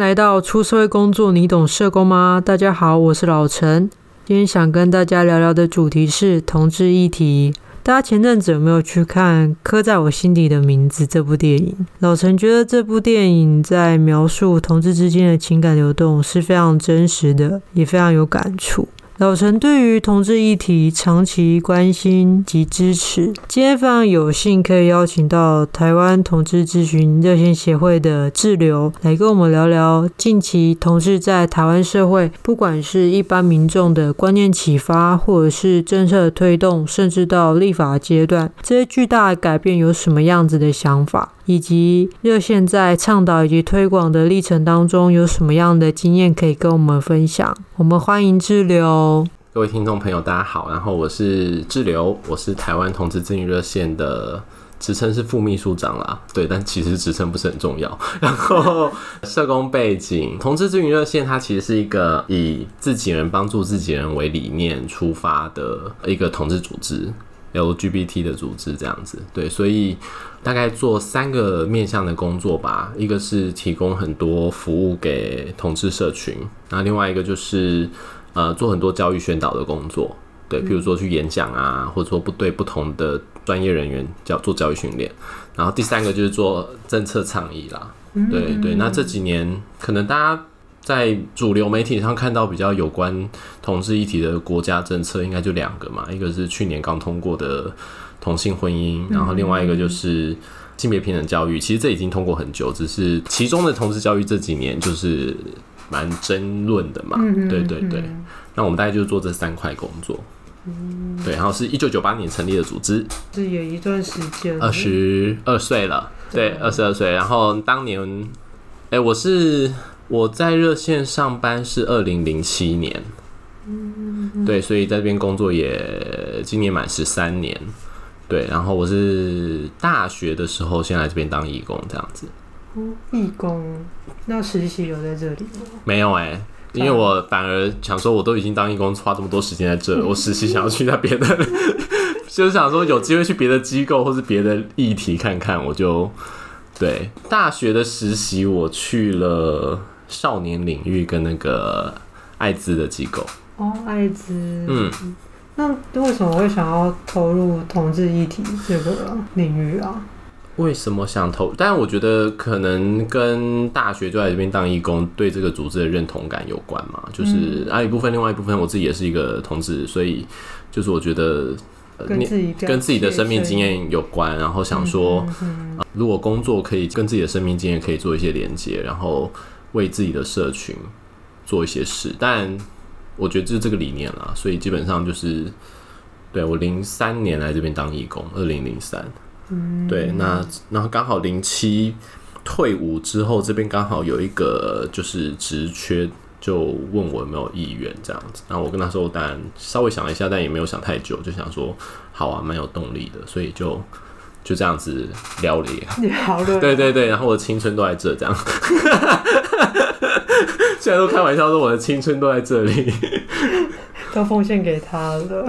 来到出社会工作，你懂社工吗？大家好，我是老陈。今天想跟大家聊聊的主题是同志议题。大家前阵子有没有去看《刻在我心底的名字》这部电影？老陈觉得这部电影在描述同志之间的情感流动是非常真实的，也非常有感触。老陈对于同志议题长期关心及支持，今天非常有幸可以邀请到台湾同志咨询热线协会的志流来跟我们聊聊近期同志在台湾社会，不管是一般民众的观念启发，或者是政策推动，甚至到立法阶段，这些巨大改变有什么样子的想法？以及热线在倡导以及推广的历程当中，有什么样的经验可以跟我们分享？我们欢迎志流。各位听众朋友，大家好，然后我是志流，我是台湾同志咨询热线的职称是副秘书长啦，对，但其实职称不是很重要。然后社工背景，同志咨询热线它其实是一个以自己人帮助自己人为理念出发的一个同志组织。LGBT 的组织这样子，对，所以大概做三个面向的工作吧。一个是提供很多服务给同志社群，那另外一个就是呃做很多教育宣导的工作，对，譬如说去演讲啊，或者说不对不同的专业人员教做教育训练。然后第三个就是做政策倡议啦，对对。那这几年可能大家。在主流媒体上看到比较有关同志议题的国家政策，应该就两个嘛，一个是去年刚通过的同性婚姻，然后另外一个就是性别平等教育。其实这已经通过很久，只是其中的同志教育这几年就是蛮争论的嘛。对对对，那我们大概就做这三块工作。对，然后是一九九八年成立的组织，这有一段时间，二十二岁了，对，二十二岁。然后当年，哎、欸，我是。我在热线上班是二零零七年，嗯对，所以在这边工作也今年满十三年，对，然后我是大学的时候先来这边当义工这样子。义工？那实习有在这里吗？没有哎、欸，因为我反而想说，我都已经当义工，花这么多时间在这，我实习想要去那别的，就是想说有机会去别的机构或是别的议题看看，我就对大学的实习我去了。少年领域跟那个艾滋的机构哦，艾滋，嗯，那为什么会想要投入同志议题这个领域啊？为什么想投？但我觉得可能跟大学就在这边当义工，对这个组织的认同感有关嘛。就是啊，一部分，另外一部分，我自己也是一个同志，所以就是我觉得跟自己跟自己的生命经验有关，然后想说，嗯如果工作可以跟自己的生命经验可以做一些连接，然后。为自己的社群做一些事，但我觉得这是这个理念啦，所以基本上就是，对，我零三年来这边当义工，二零零三，嗯对，那然后刚好零七退伍之后，这边刚好有一个就是职缺，就问我有没有意愿这样子，然后我跟他说，当然稍微想了一下，但也没有想太久，就想说好啊，蛮有动力的，所以就。就这样子聊了，好了，对对对，然后我的青春都在这，这样，现在都开玩笑说我的青春都在这里，都奉献给他了，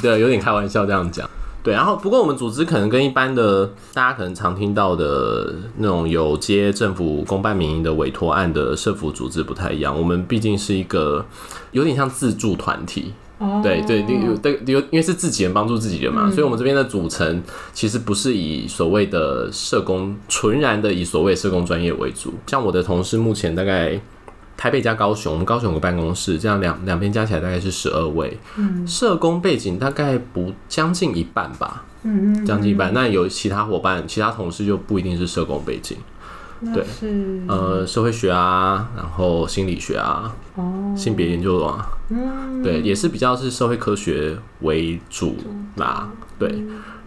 对，有点开玩笑这样讲，对，然后不过我们组织可能跟一般的大家可能常听到的那种有接政府公办民营的委托案的社福组织不太一样，我们毕竟是一个有点像自助团体。对对，有对有，因为是自己人帮助自己人嘛，嗯、所以我们这边的组成其实不是以所谓的社工纯然的以所谓社工专业为主。像我的同事目前大概台北加高雄，我们高雄有个办公室，这样两两边加起来大概是十二位，嗯，社工背景大概不将近一半吧，嗯嗯，将近一半。那有其他伙伴，其他同事就不一定是社工背景。对，呃，社会学啊，然后心理学啊，哦，性别研究啊，嗯，对，也是比较是社会科学为主啦，对，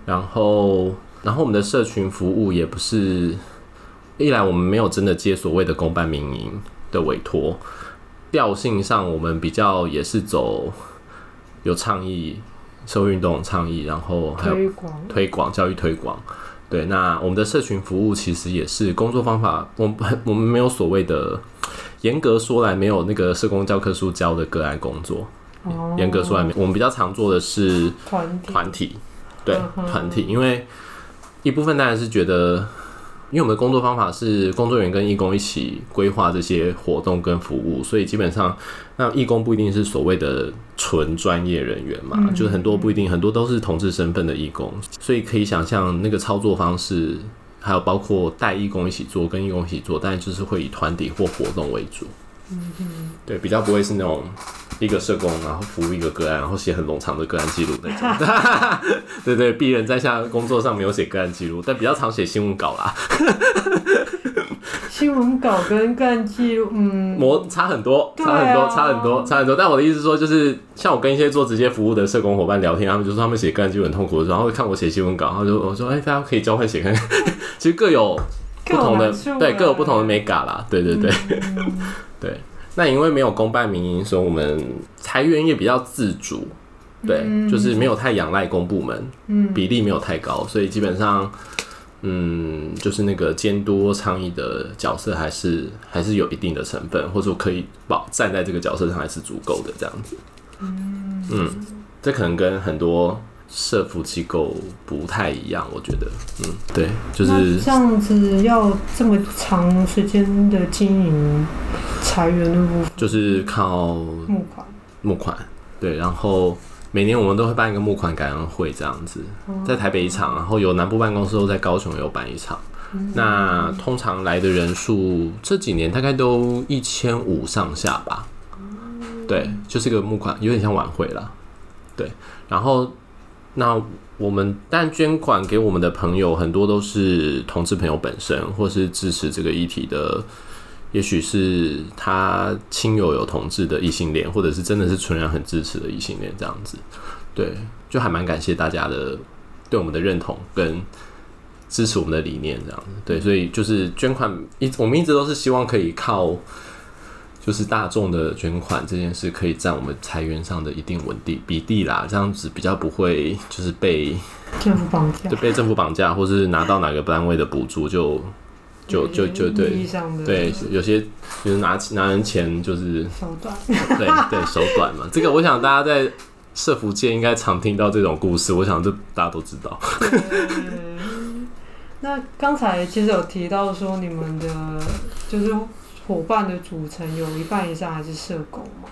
然后，然后我们的社群服务也不是，一来我们没有真的接所谓的公办民营的委托，调性上我们比较也是走有倡议、社会运动倡议，然后还有推广教育推广。对，那我们的社群服务其实也是工作方法，我们我们没有所谓的严格说来没有那个社工教科书教的个案工作。哦，严格说来没，我们比较常做的是团体，团体，对，团体，因为一部分当然是觉得，因为我们的工作方法是工作人员跟义工一起规划这些活动跟服务，所以基本上那义工不一定是所谓的纯专业人员嘛，嗯、就是很多不一定，很多都是同志身份的义工，所以可以想象那个操作方式，还有包括带义工一起做，跟义工一起做，但就是会以团体或活动为主。嗯哼，对，比较不会是那种一个社工，然后服务一个个案，然后写很冗长的个案记录那种。对对，鄙人在下工作上没有写个案记录，但比较常写新闻稿啦。新闻稿跟个案记录，嗯，模差很多，差很多，啊、差很多，差很多。但我的意思是说，就是像我跟一些做直接服务的社工伙伴聊天，他们就说他们写个案记录很痛苦的然后看我写新闻稿，然后就我说，哎、欸，大家可以交换写看看。其实各有不同的，对，各有不同的美感啦。对对对。嗯 对，那因为没有公办民营，所以我们裁员也比较自主，对，嗯、就是没有太仰赖公部门，嗯，比例没有太高，所以基本上，嗯，就是那个监督倡议的角色还是还是有一定的成分，或者说可以保站在这个角色上还是足够的这样子，嗯嗯，这可能跟很多。社服机构不太一样，我觉得，嗯，对，就是这样子，要这么长时间的经营裁员的部分，就是靠募款，募款，对，然后每年我们都会办一个募款感恩会，这样子，在台北一场，然后有南部办公室都在高雄有办一场，那通常来的人数这几年大概都一千五上下吧，对，就是个募款，有点像晚会啦，对，然后。那我们但捐款给我们的朋友很多都是同志朋友本身，或是支持这个议题的，也许是他亲友有同志的异性恋，或者是真的是纯然很支持的异性恋这样子。对，就还蛮感谢大家的对我们的认同跟支持我们的理念这样子。对，所以就是捐款一我们一直都是希望可以靠。就是大众的捐款这件事，可以占我们裁员上的一定稳定比例啦，这样子比较不会就是被政府绑架，就被政府绑架，或是拿到哪个单位的补助就就就就对对，有些就是拿拿人钱就是手段，对对 手段嘛。这个我想大家在社福界应该常听到这种故事，我想这大家都知道。那刚才其实有提到说你们的就是。伙伴的组成有一半以上还是社工嘛？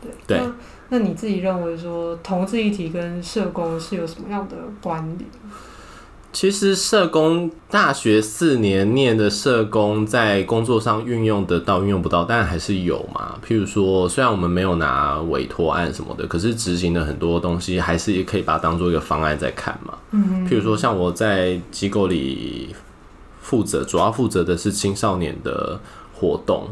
对。对。那那你自己认为说，同志议题跟社工是有什么样的关联？其实社工大学四年念的社工，在工作上运用得到，运用不到，但还是有嘛。譬如说，虽然我们没有拿委托案什么的，可是执行的很多东西，还是也可以把它当做一个方案在看嘛。嗯。譬如说，像我在机构里负责，主要负责的是青少年的。活动，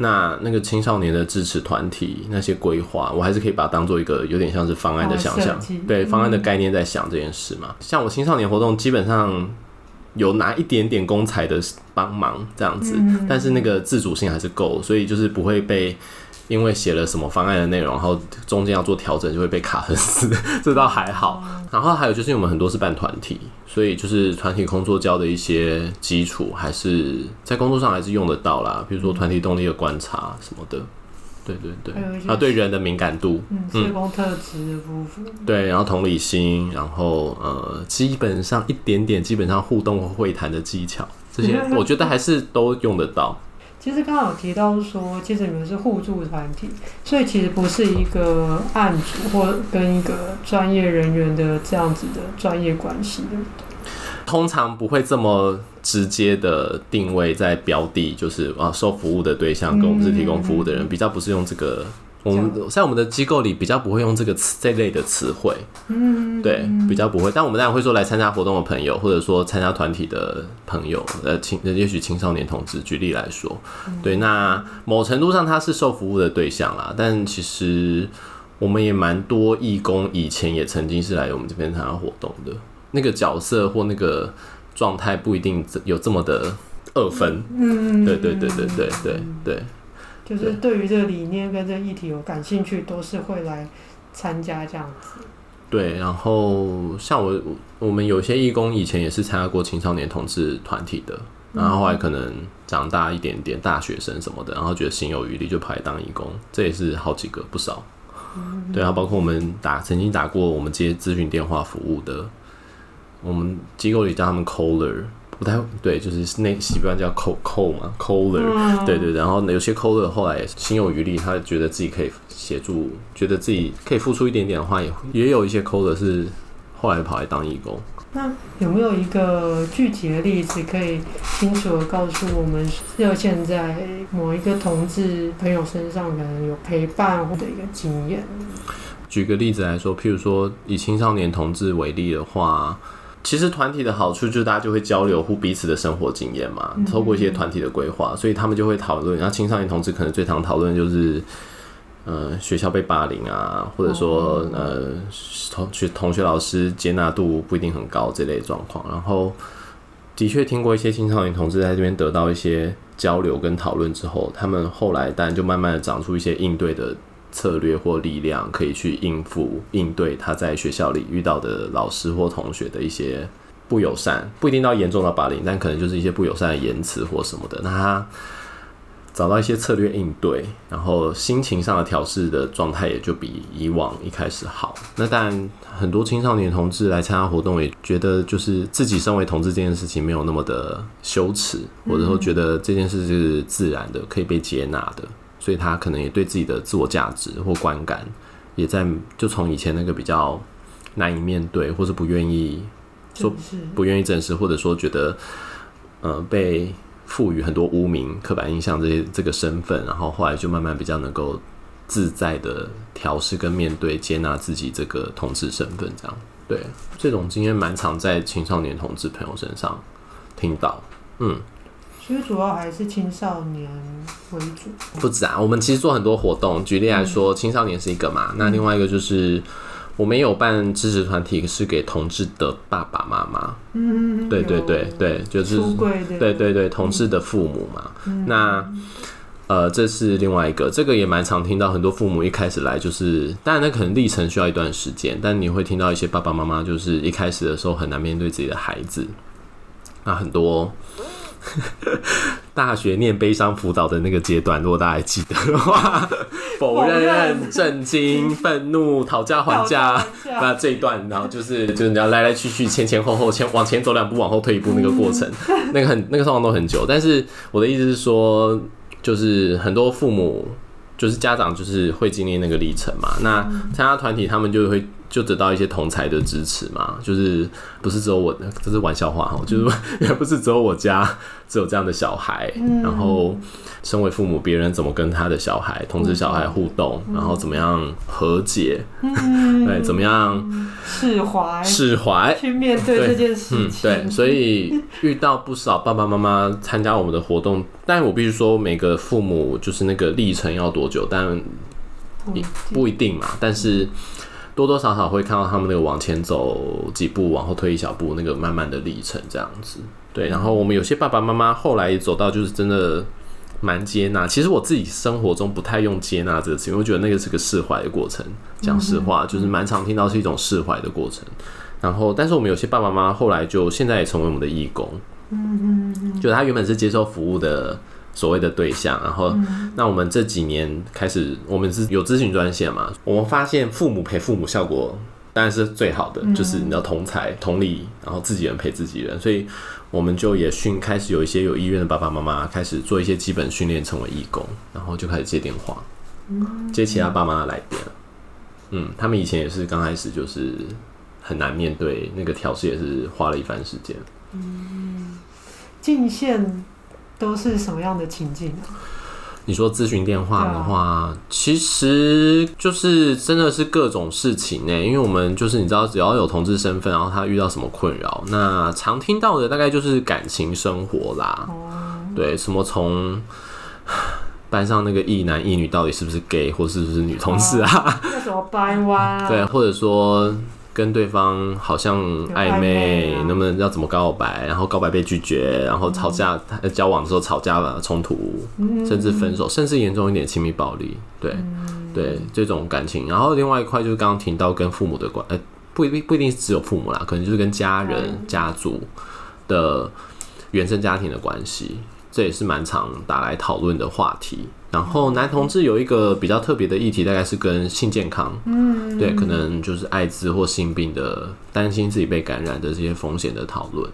那那个青少年的支持团体那些规划，我还是可以把它当做一个有点像是方案的想象，对方案的概念在想这件事嘛。嗯、像我青少年活动，基本上有拿一点点公财的帮忙这样子，嗯、但是那个自主性还是够，所以就是不会被。因为写了什么方案的内容，然后中间要做调整，就会被卡很死，这倒还好。然后还有就是，因为我们很多是办团体，所以就是团体工作教的一些基础，还是在工作上还是用得到啦。比如说团体动力的观察什么的，对对对，啊，对人的敏感度，嗯，社工特质的部分，对，然后同理心，然后呃，基本上一点点，基本上互动会谈的技巧，这些 我觉得还是都用得到。其实刚刚有提到说，其实你们是互助团体，所以其实不是一个案主或跟一个专业人员的这样子的专业关系，对不对？通常不会这么直接的定位在标的，就是啊，受服务的对象跟我们是提供服务的人，嗯、比较不是用这个。我们在我们的机构里比较不会用这个词这类的词汇，嗯，对，比较不会。但我们当然会说来参加活动的朋友，或者说参加团体的朋友，呃，青也许青少年同志，举例来说，对，那某程度上他是受服务的对象啦。但其实我们也蛮多义工，以前也曾经是来我们这边参加活动的，那个角色或那个状态不一定有这么的二分。嗯，对对对对对对对。就是对于这个理念跟这个议题有感兴趣，都是会来参加这样子。对，然后像我，我们有些义工以前也是参加过青少年同志团体的，然后后来可能长大一点点，大学生什么的，然后觉得心有余力就跑来当义工，这也是好几个不少。嗯、对啊，包括我们打曾经打过我们接咨询电话服务的，我们机构里叫他们 caller。不太对，就是那习惯叫 co co 嘛，coler，、嗯、对对，然后有些 coler 后来也心有余力，他觉得自己可以协助，觉得自己可以付出一点点的话，也也有一些 coler 是后来跑来当义工。那有没有一个具体的例子，可以清楚的告诉我们，要现在某一个同志朋友身上可能有陪伴或者一个经验？举个例子来说，譬如说以青少年同志为例的话，其实团体的好处就是大家就会交流互彼此的生活经验嘛，透过一些团体的规划，所以他们就会讨论。然后青少年同志可能最常讨论就是。呃，学校被霸凌啊，或者说呃，同学同学老师接纳度不一定很高这类状况。然后，的确听过一些青少年同志在这边得到一些交流跟讨论之后，他们后来当然就慢慢的长出一些应对的策略或力量，可以去应付应对他在学校里遇到的老师或同学的一些不友善，不一定到严重到霸凌，但可能就是一些不友善的言辞或什么的。那他。找到一些策略应对，然后心情上的调试的状态也就比以往一开始好。那当然，很多青少年同志来参加活动，也觉得就是自己身为同志这件事情没有那么的羞耻，或者说觉得这件事是自然的，可以被接纳的，所以他可能也对自己的自我价值或观感，也在就从以前那个比较难以面对，或是不愿意说不愿意正视，或者说觉得呃被。赋予很多污名、刻板印象这些这个身份，然后后来就慢慢比较能够自在的调试跟面对、接纳自己这个同志身份，这样。对这种经验蛮常在青少年同志朋友身上听到，嗯，其实主要还是青少年为主，不止啊，我们其实做很多活动，举例来说，嗯、青少年是一个嘛，那另外一个就是。我们有办支持团体，是给同志的爸爸妈妈。嗯，对对对对，就是对对对同志的父母嘛。嗯、那呃，这是另外一个，这个也蛮常听到，很多父母一开始来就是，当然那可能历程需要一段时间，但你会听到一些爸爸妈妈就是一开始的时候很难面对自己的孩子，那很多。大学念悲伤辅导的那个阶段，如果大家还记得的话，否认、震惊、愤怒、讨价还价，那这一段，然后就是就是你要来来去去、前前后后、前往前走两步、往后退一步那个过程，那个很那个状况都很久。但是我的意思是说，就是很多父母，就是家长，就是会经历那个历程嘛。那参加团体，他们就会。就得到一些同才的支持嘛，就是不是只有我，这是玩笑话哈，就是也不是只有我家 只有这样的小孩，嗯、然后身为父母，别人怎么跟他的小孩、同志小孩互动，嗯、然后怎么样和解，嗯、对，怎么样释怀。释怀。去面对这件事情，对，对，所以遇到不少爸爸妈妈参加我们的活动，但我必须说，每个父母就是那个历程要多久，但不一定嘛，但是。多多少少会看到他们那个往前走几步，往后退一小步，那个慢慢的历程这样子。对，然后我们有些爸爸妈妈后来走到就是真的蛮接纳。其实我自己生活中不太用接纳这个词，因为我觉得那个是个释怀的过程。讲实话，就是蛮常听到是一种释怀的过程。然后，但是我们有些爸爸妈妈后来就现在也成为我们的义工。嗯嗯，就他原本是接受服务的。所谓的对象，然后，那我们这几年开始，我们是有咨询专线嘛？我们发现父母陪父母效果当然是最好的，就是你要同才同理，然后自己人陪自己人，所以我们就也训开始有一些有意愿的爸爸妈妈开始做一些基本训练，成为义工，然后就开始接电话，接其他爸妈的来电。嗯，他们以前也是刚开始就是很难面对那个调试，也是花了一番时间。嗯，进线。都是什么样的情境啊？你说咨询电话的话，啊、其实就是真的是各种事情呢。因为我们就是你知道，只要有同志身份，然后他遇到什么困扰，那常听到的大概就是感情生活啦。哦、对，什么从 班上那个一男一女到底是不是 gay 或是不是女同志啊？那怎么掰弯？对，或者说。跟对方好像暧昧，能不能要怎么告白？然后告白被拒绝，然后吵架，交往的时候吵架了，冲突，甚至分手，甚至严重一点亲密暴力，对对，这种感情。然后另外一块就是刚刚提到跟父母的关，呃，不一定不一定是只有父母啦，可能就是跟家人、家族的原生家庭的关系，这也是蛮常打来讨论的话题。然后男同志有一个比较特别的议题，大概是跟性健康，嗯，对，可能就是艾滋或性病的担心自己被感染的这些风险的讨论，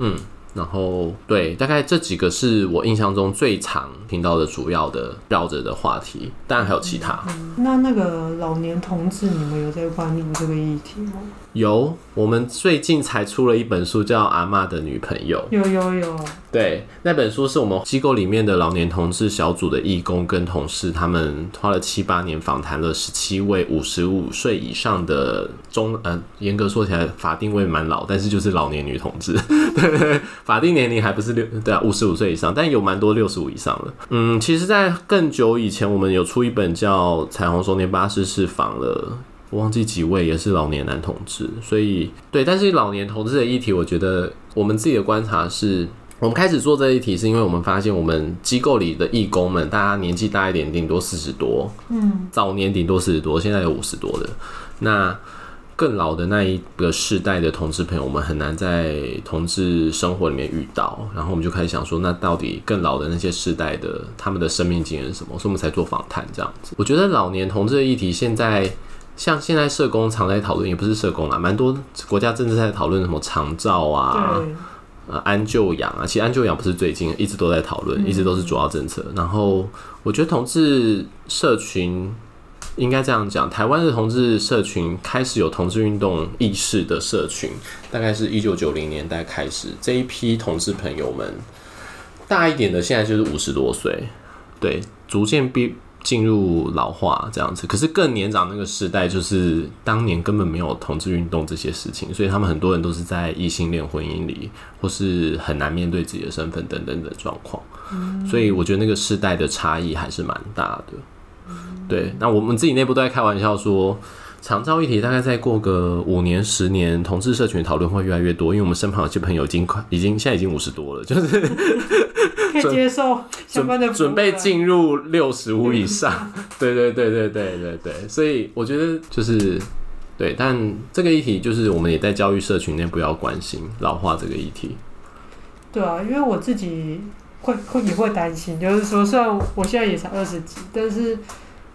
嗯，然后对，大概这几个是我印象中最常听到的主要的绕着的话题，当然还有其他。嗯，那那个老年同志，你们有在关注这个议题吗？有，我们最近才出了一本书，叫《阿妈的女朋友》。有有有。对，那本书是我们机构里面的老年同志小组的义工跟同事，他们花了七八年访谈了十七位五十五岁以上的中，呃，严格说起来法定位蛮老，但是就是老年女同志。对对，法定年龄还不是六，对啊，五十五岁以上，但有蛮多六十五以上的。嗯，其实，在更久以前，我们有出一本叫《彩虹熟年巴士》，是访了。我忘记几位也是老年男同志，所以对，但是老年同志的议题，我觉得我们自己的观察是，我们开始做这一题，是因为我们发现我们机构里的义工们，大家年纪大一点，顶多四十多，嗯，早年顶多四十多，现在有五十多的，那更老的那一个世代的同志朋友，我们很难在同志生活里面遇到，然后我们就开始想说，那到底更老的那些世代的他们的生命经验是什么？所以我们才做访谈这样子。我觉得老年同志的议题现在。像现在社工常在讨论，也不是社工啦，蛮多国家政治在讨论什么长照啊，呃，安就养啊。其实安就养不是最近，一直都在讨论，一直都是主要政策。然后我觉得同志社群应该这样讲，台湾的同志社群开始有同志运动意识的社群，大概是一九九零年代开始，这一批同志朋友们大一点的，现在就是五十多岁，对，逐渐变。进入老化这样子，可是更年长那个时代，就是当年根本没有同志运动这些事情，所以他们很多人都是在异性恋婚姻里，或是很难面对自己的身份等等的状况。所以我觉得那个世代的差异还是蛮大的。对，那我们自己内部都在开玩笑说，长照议题大概再过个五年十年，同志社群讨论会越来越多，因为我们身旁有些朋友已经快，已经现在已经五十多了，就是。可以接受相关的准备进入六十五以上，对对对对对对对，所以我觉得就是对，但这个议题就是我们也在教育社群内不要关心老化这个议题。对啊，因为我自己会会也会担心，就是说虽然我现在也才二十几，但是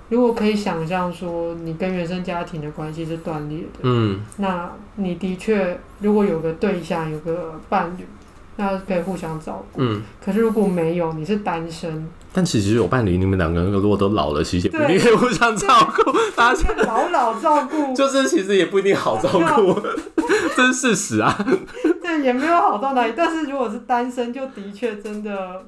如果可以想象说你跟原生家庭的关系是断裂的，嗯，那你的确如果有个对象，有个伴侣。那可以互相照顾。嗯，可是如果没有，你是单身，但其实有伴侣，你们两个人如果都老了，其实也不一定可以互相照顾。大家老老照顾，就是其实也不一定好照顾，这是事实啊。对，也没有好到哪里。但是如果是单身，就的确真的。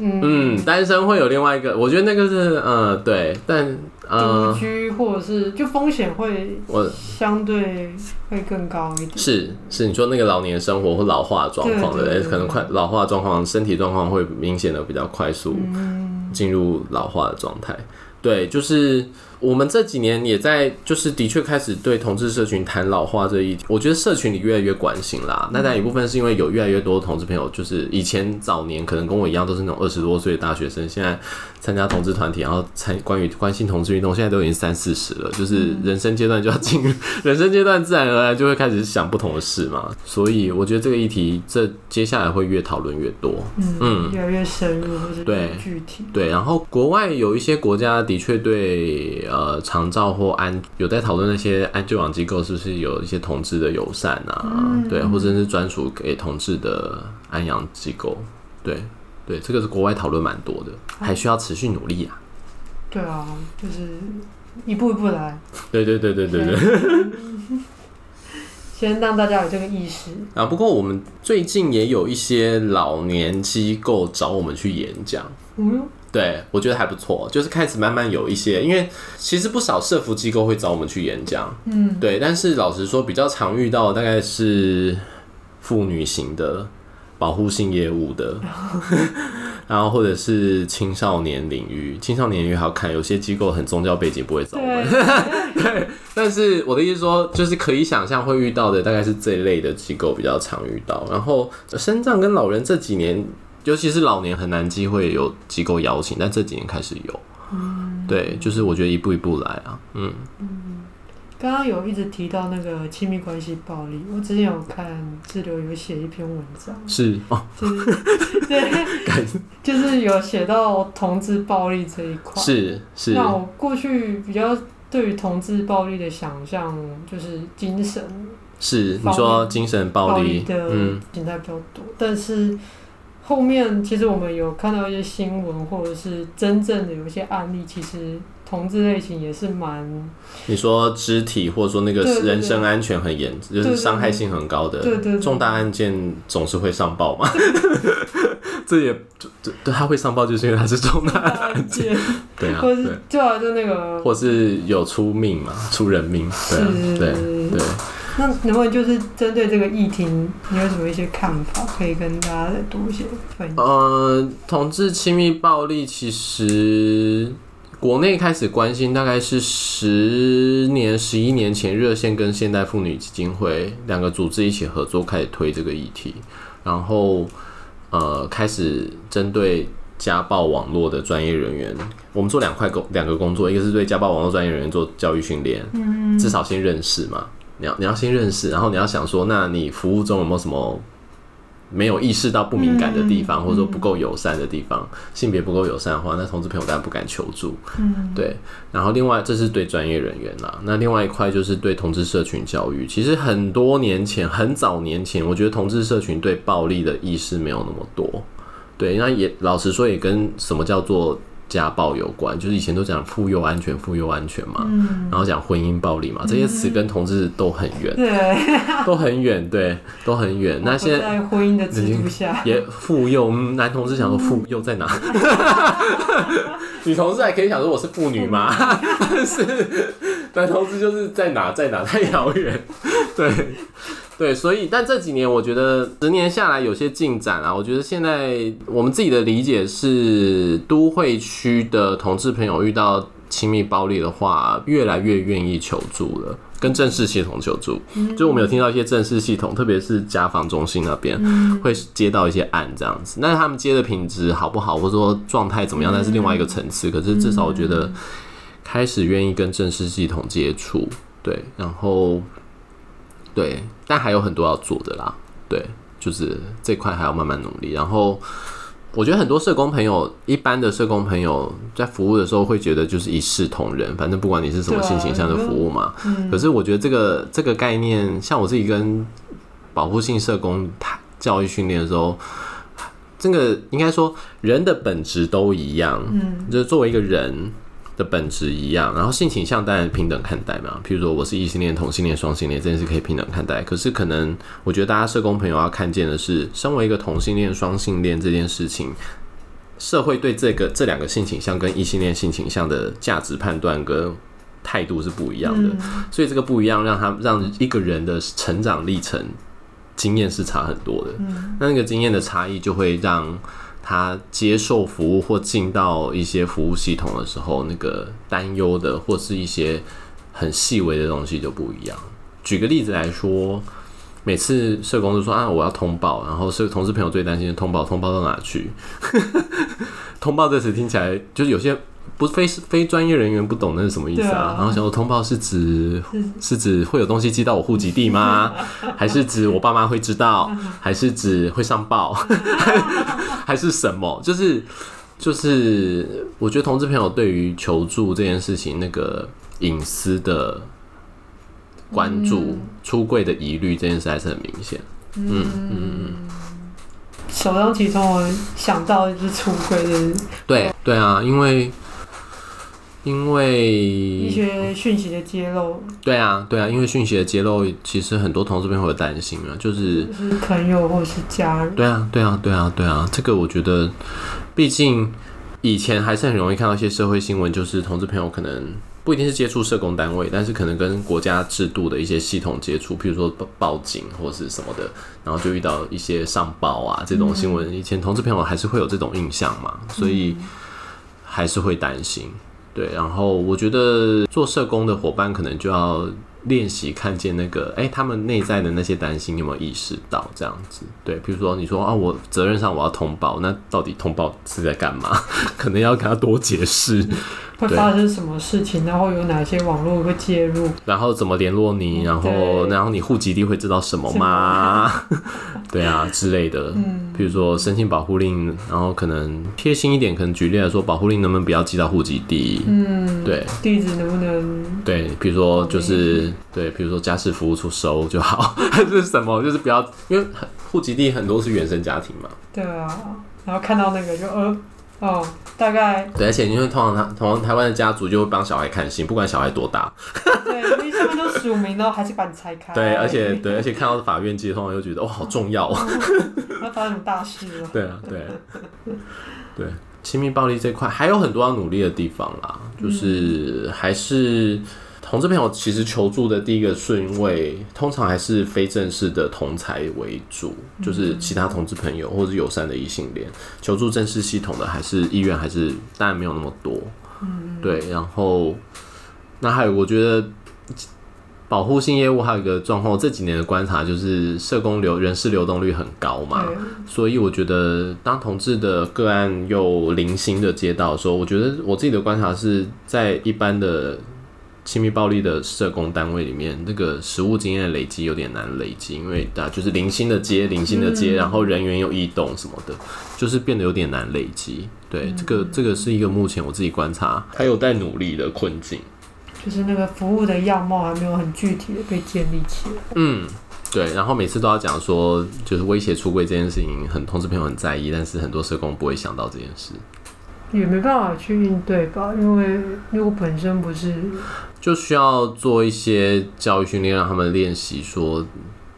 嗯，嗯，单身会有另外一个，我觉得那个是，呃，对，但呃，独居或者是就风险会，我相对会更高一点。是是，你说那个老年生活或老化状况的人，可能快老化状况，身体状况会明显的比较快速进入老化的状态。对，就是。我们这几年也在，就是的确开始对同志社群谈老化这一题，我觉得社群里越来越关心啦。那但一部分是因为有越来越多的同志朋友，就是以前早年可能跟我一样都是那种二十多岁的大学生，现在参加同志团体，然后参关于关心同志运动，现在都已经三四十了，就是人生阶段就要进入 人生阶段，自然而然就会开始想不同的事嘛。所以我觉得这个议题，这接下来会越讨论越多，嗯，越来越深入，或者对具体对。然后国外有一些国家的确对。呃，长照或安有在讨论那些安就养机构是不是有一些同志的友善啊？嗯、对，或者是专属给同志的安养机构？对，对，这个是国外讨论蛮多的，还需要持续努力啊。对啊，就是一步一步来。对对对对对对。先让大家有这个意识啊。不过我们最近也有一些老年机构找我们去演讲。嗯。对，我觉得还不错，就是开始慢慢有一些，因为其实不少社服机构会找我们去演讲，嗯，对，但是老实说，比较常遇到的大概是妇女型的保护性业务的，然后或者是青少年领域，青少年领域还要看，有些机构很宗教背景不会找我们，对，对，但是我的意思说，就是可以想象会遇到的大概是这一类的机构比较常遇到，然后深藏跟老人这几年。尤其是老年很难机会有机构邀请，但这几年开始有，嗯，对，就是我觉得一步一步来啊，嗯。嗯。刚刚有一直提到那个亲密关系暴力，我之前有看志流有写一篇文章，是哦，就是对，就是有写到同志暴力这一块，是是。那我过去比较对于同志暴力的想象，就是精神是你说精神暴力的形态比较多，嗯、但是后面其实我们有看到一些新闻，或者是真正的有一些案例，其实。同志类型也是蛮，你说肢体或者说那个人身安全很严，就是伤害性很高的，对对对，重大案件总是会上报嘛。这也对对，他会上报就是因为他是重大案件，对啊，或是就好像那个，或是有出命嘛，出人命，对啊，对对。那能不能就是针对这个议题，你有什么一些看法，可以跟大家再多一些分享？呃，同志亲密暴力其实。国内开始关心，大概是十年、十一年前，热线跟现代妇女基金会两个组织一起合作，开始推这个议题，然后呃，开始针对家暴网络的专业人员，我们做两块工两个工作，一个是对家暴网络专业人员做教育训练，嗯，至少先认识嘛，你要你要先认识，然后你要想说，那你服务中有没有什么？没有意识到不敏感的地方，嗯、或者说不够友善的地方，嗯、性别不够友善的话，那同志朋友大家不敢求助。嗯，对。然后另外，这是对专业人员啦。那另外一块就是对同志社群教育。其实很多年前，很早年前，我觉得同志社群对暴力的意识没有那么多。对，那也老实说，也跟什么叫做。家暴有关，就是以前都讲妇幼安全，妇幼安全嘛，嗯、然后讲婚姻暴力嘛，这些词跟同志都很远，对，都很远，对，都很远。那现在，在婚姻的制度下，也妇幼，男同志想说妇幼在哪？女同志还可以想说我是妇女吗？但 是男同志就是在哪在哪太遥远，对。对，所以但这几年我觉得十年下来有些进展啊。我觉得现在我们自己的理解是，都会区的同志朋友遇到亲密暴力的话，越来越愿意求助了，跟正式系统求助。就我们有听到一些正式系统，特别是家访中心那边会接到一些案这样子。那他们接的品质好不好，或者说状态怎么样，那是另外一个层次。可是至少我觉得开始愿意跟正式系统接触，对，然后。对，但还有很多要做的啦。对，就是这块还要慢慢努力。然后，我觉得很多社工朋友，一般的社工朋友在服务的时候会觉得就是一视同仁，反正不管你是什么性形象的服务嘛。可是我觉得这个这个概念，像我自己跟保护性社工教育训练的时候，这个应该说人的本质都一样。嗯，就是作为一个人。的本质一样，然后性倾向当然平等看待嘛。譬如说我是异性恋、同性恋、双性恋，这件事可以平等看待。可是可能我觉得大家社工朋友要看见的是，身为一个同性恋、双性恋这件事情，社会对这个这两个性倾向跟异性恋性倾向的价值判断跟态度是不一样的。嗯、所以这个不一样，让他让一个人的成长历程经验是差很多的。嗯、那那个经验的差异就会让。他接受服务或进到一些服务系统的时候，那个担忧的或是一些很细微的东西就不一样。举个例子来说，每次社工都说啊，我要通报，然后社同事朋友最担心的通报，通报到哪去？通报这词听起来就是有些。不是非非专业人员不懂那是什么意思啊？啊然后想说通报是指是指会有东西寄到我户籍地吗？还是指我爸妈会知道？还是指会上报？还是什么？就是就是，我觉得同志朋友对于求助这件事情，那个隐私的关注、嗯、出柜的疑虑，这件事还是很明显。嗯嗯嗯，首当其冲，我想到的就是出轨的。对对啊，因为。因为一些讯息的揭露，对啊，对啊，因为讯息的揭露，其实很多同事朋友会担心啊，就是是朋友或是家人，对啊，对啊，对啊，对啊，这个我觉得，毕竟以前还是很容易看到一些社会新闻，就是同志朋友可能不一定是接触社工单位，但是可能跟国家制度的一些系统接触，譬如说报警或是什么的，然后就遇到一些上报啊这种新闻，以前同志朋友还是会有这种印象嘛，所以还是会担心。对，然后我觉得做社工的伙伴可能就要练习看见那个，哎，他们内在的那些担心有没有意识到这样子？对，比如说你说啊，我责任上我要通报，那到底通报是在干嘛？可能要跟他多解释。会发生什么事情？然后有哪些网络会介入？然后怎么联络你？然后然后你户籍地会知道什么吗？对啊之类的。嗯，比如说申请保护令，然后可能贴心一点，可能举例来说，保护令能不能不要寄到户籍地？嗯，对。地址能不能？对，比如说就是是对，比如说家事服务处收就好，还是什么，就是不要，因为户籍地很多是原生家庭嘛。对啊，然后看到那个就呃。哦，大概对，而且因为通常他通常台湾的家族就会帮小孩看信，不管小孩多大。对，因为上面都署名了，还是把你拆开。对，而且对，而且看到法院记，通常又觉得哦，好重要啊。那发生什么大事了？对啊，对，对，亲密暴力这块还有很多要努力的地方啦，就是还是。同志朋友其实求助的第一个顺位，通常还是非正式的同才为主，就是其他同志朋友或者友善的异性恋求助正式系统的，还是意愿还是当然没有那么多。嗯，对。然后，那还有我觉得保护性业务还有一个状况，这几年的观察就是社工流人事流动率很高嘛，所以我觉得当同志的个案又零星的接到的时候，我觉得我自己的观察是在一般的。亲密暴力的社工单位里面，那个实务经验累积有点难累积，因为大家就是零星的接，零星的接，然后人员有异动什么的，就是变得有点难累积。对，这个这个是一个目前我自己观察还有待努力的困境，就是那个服务的样貌还没有很具体的被建立起来。嗯，对，然后每次都要讲说，就是威胁出柜这件事情，很同志朋友很在意，但是很多社工不会想到这件事。也没办法去应对吧，因为因为我本身不是，就需要做一些教育训练，让他们练习说，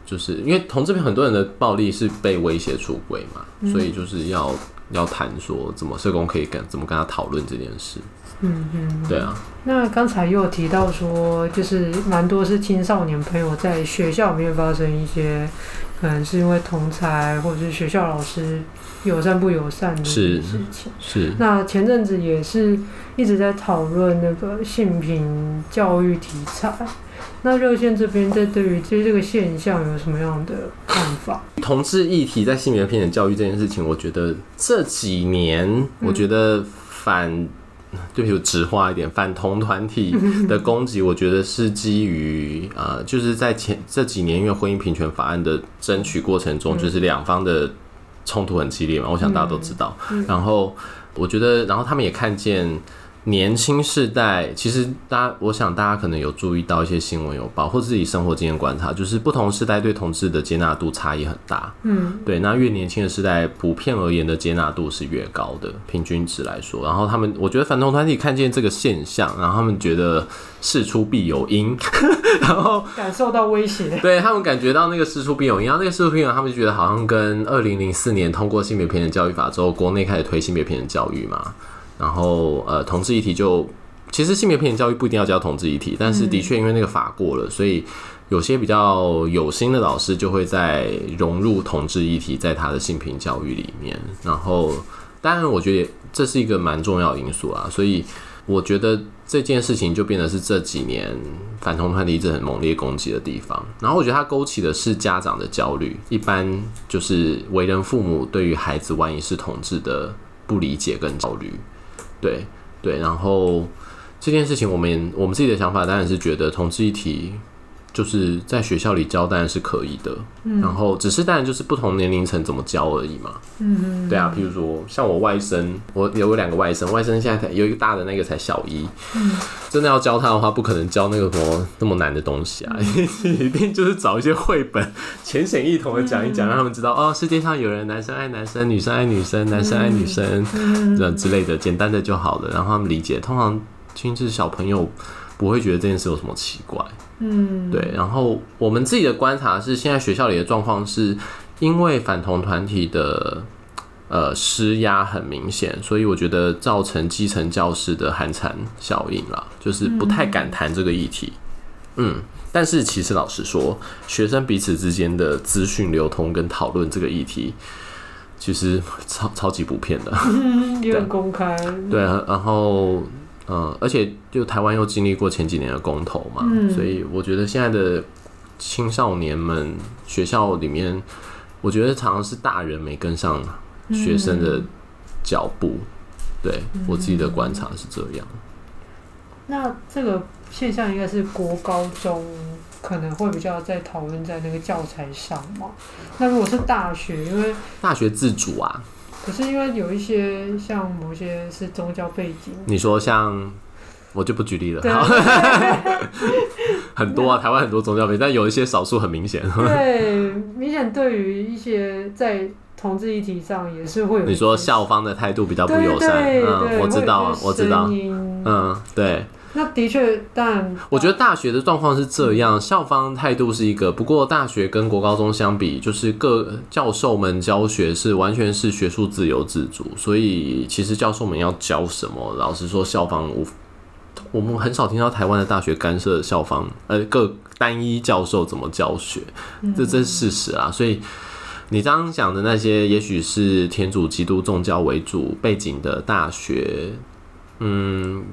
就是因为同志很多人的暴力是被威胁出轨嘛，嗯、所以就是要要谈说怎么社工可以跟怎么跟他讨论这件事。嗯嗯，对啊。那刚才又有提到说，就是蛮多是青少年朋友在学校里面发生一些，可能是因为同才或者是学校老师。友善不友善的事情是，是那前阵子也是一直在讨论那个性平教育题材。那热线这边在对于这这个现象有什么样的看法？同志议题在性别平等教育这件事情，我觉得这几年我觉得反，嗯、对不起，直话一点，反同团体的攻击，我觉得是基于呃，就是在前这几年因为婚姻平权法案的争取过程中，就是两方的。冲突很激烈嘛，我想大家都知道。然后我觉得，然后他们也看见。年轻世代其实，大家我想大家可能有注意到一些新闻，有包括自己生活经验观察，就是不同世代对同志的接纳度差异很大。嗯，对，那越年轻的世代，普遍而言的接纳度是越高的，平均值来说。然后他们，我觉得反同团体看见这个现象，然后他们觉得事出必有因，然后感受到威胁，对他们感觉到那个事出必有因，然后那个事出必有因，他们就觉得好像跟二零零四年通过性别平等教育法之后，国内开始推性别平等教育嘛。然后，呃，同志议题就其实性别平等教育不一定要教同志议题，但是的确因为那个法过了，所以有些比较有心的老师就会在融入同志议题在他的性平教育里面。然后，当然我觉得这是一个蛮重要因素啊，所以我觉得这件事情就变得是这几年反同团体一直很猛烈攻击的地方。然后我觉得它勾起的是家长的焦虑，一般就是为人父母对于孩子万一是同志的不理解跟焦虑。对对，然后这件事情，我们我们自己的想法当然是觉得同志议题就是在学校里教当然是可以的，嗯，然后只是当然就是不同年龄层怎么教而已嘛，嗯，对啊，譬如说像我外甥，我有两个外甥，外甥现在才有一个大的那个才小一，嗯，真的要教他的话，不可能教那个什么那么难的东西啊，嗯、一定就是找一些绘本，浅显易懂的讲一讲，让他们知道哦，世界上有人男生爱男生，女生爱女生，男生爱女生，这样之类的简单的就好了，然后他们理解。通常亲自小朋友不会觉得这件事有什么奇怪。嗯，对。然后我们自己的观察是，现在学校里的状况是，因为反同团体的呃施压很明显，所以我觉得造成基层教师的寒蝉效应啦，就是不太敢谈这个议题。嗯，但是其实老实说，学生彼此之间的资讯流通跟讨论这个议题，其实超超级普遍的，也很公开。对，然后。嗯，而且就台湾又经历过前几年的公投嘛，嗯，所以我觉得现在的青少年们学校里面，我觉得常常是大人没跟上学生的脚步。嗯，对，我自己的观察是这样。那这个现象应该是国高中可能会比较在讨论在那个教材上嘛？那如果是大学，因为大学自主啊。可是因为有一些像某些是宗教背景，你说像我就不举例了。很多啊，台湾很多宗教背景，但有一些少数很明显。对，明显对于一些在同志议题上也是会有。你说校方的态度比较不友善，嗯，我知道，我知道，嗯，对。那的确，但我觉得大学的状况是这样，校方态度是一个。不过大学跟国高中相比，就是各教授们教学是完全是学术自由自主，所以其实教授们要教什么，老实说，校方我我们很少听到台湾的大学干涉校方呃各单一教授怎么教学，这这是事实啊。所以你刚刚讲的那些，也许是天主基督宗教为主背景的大学，嗯。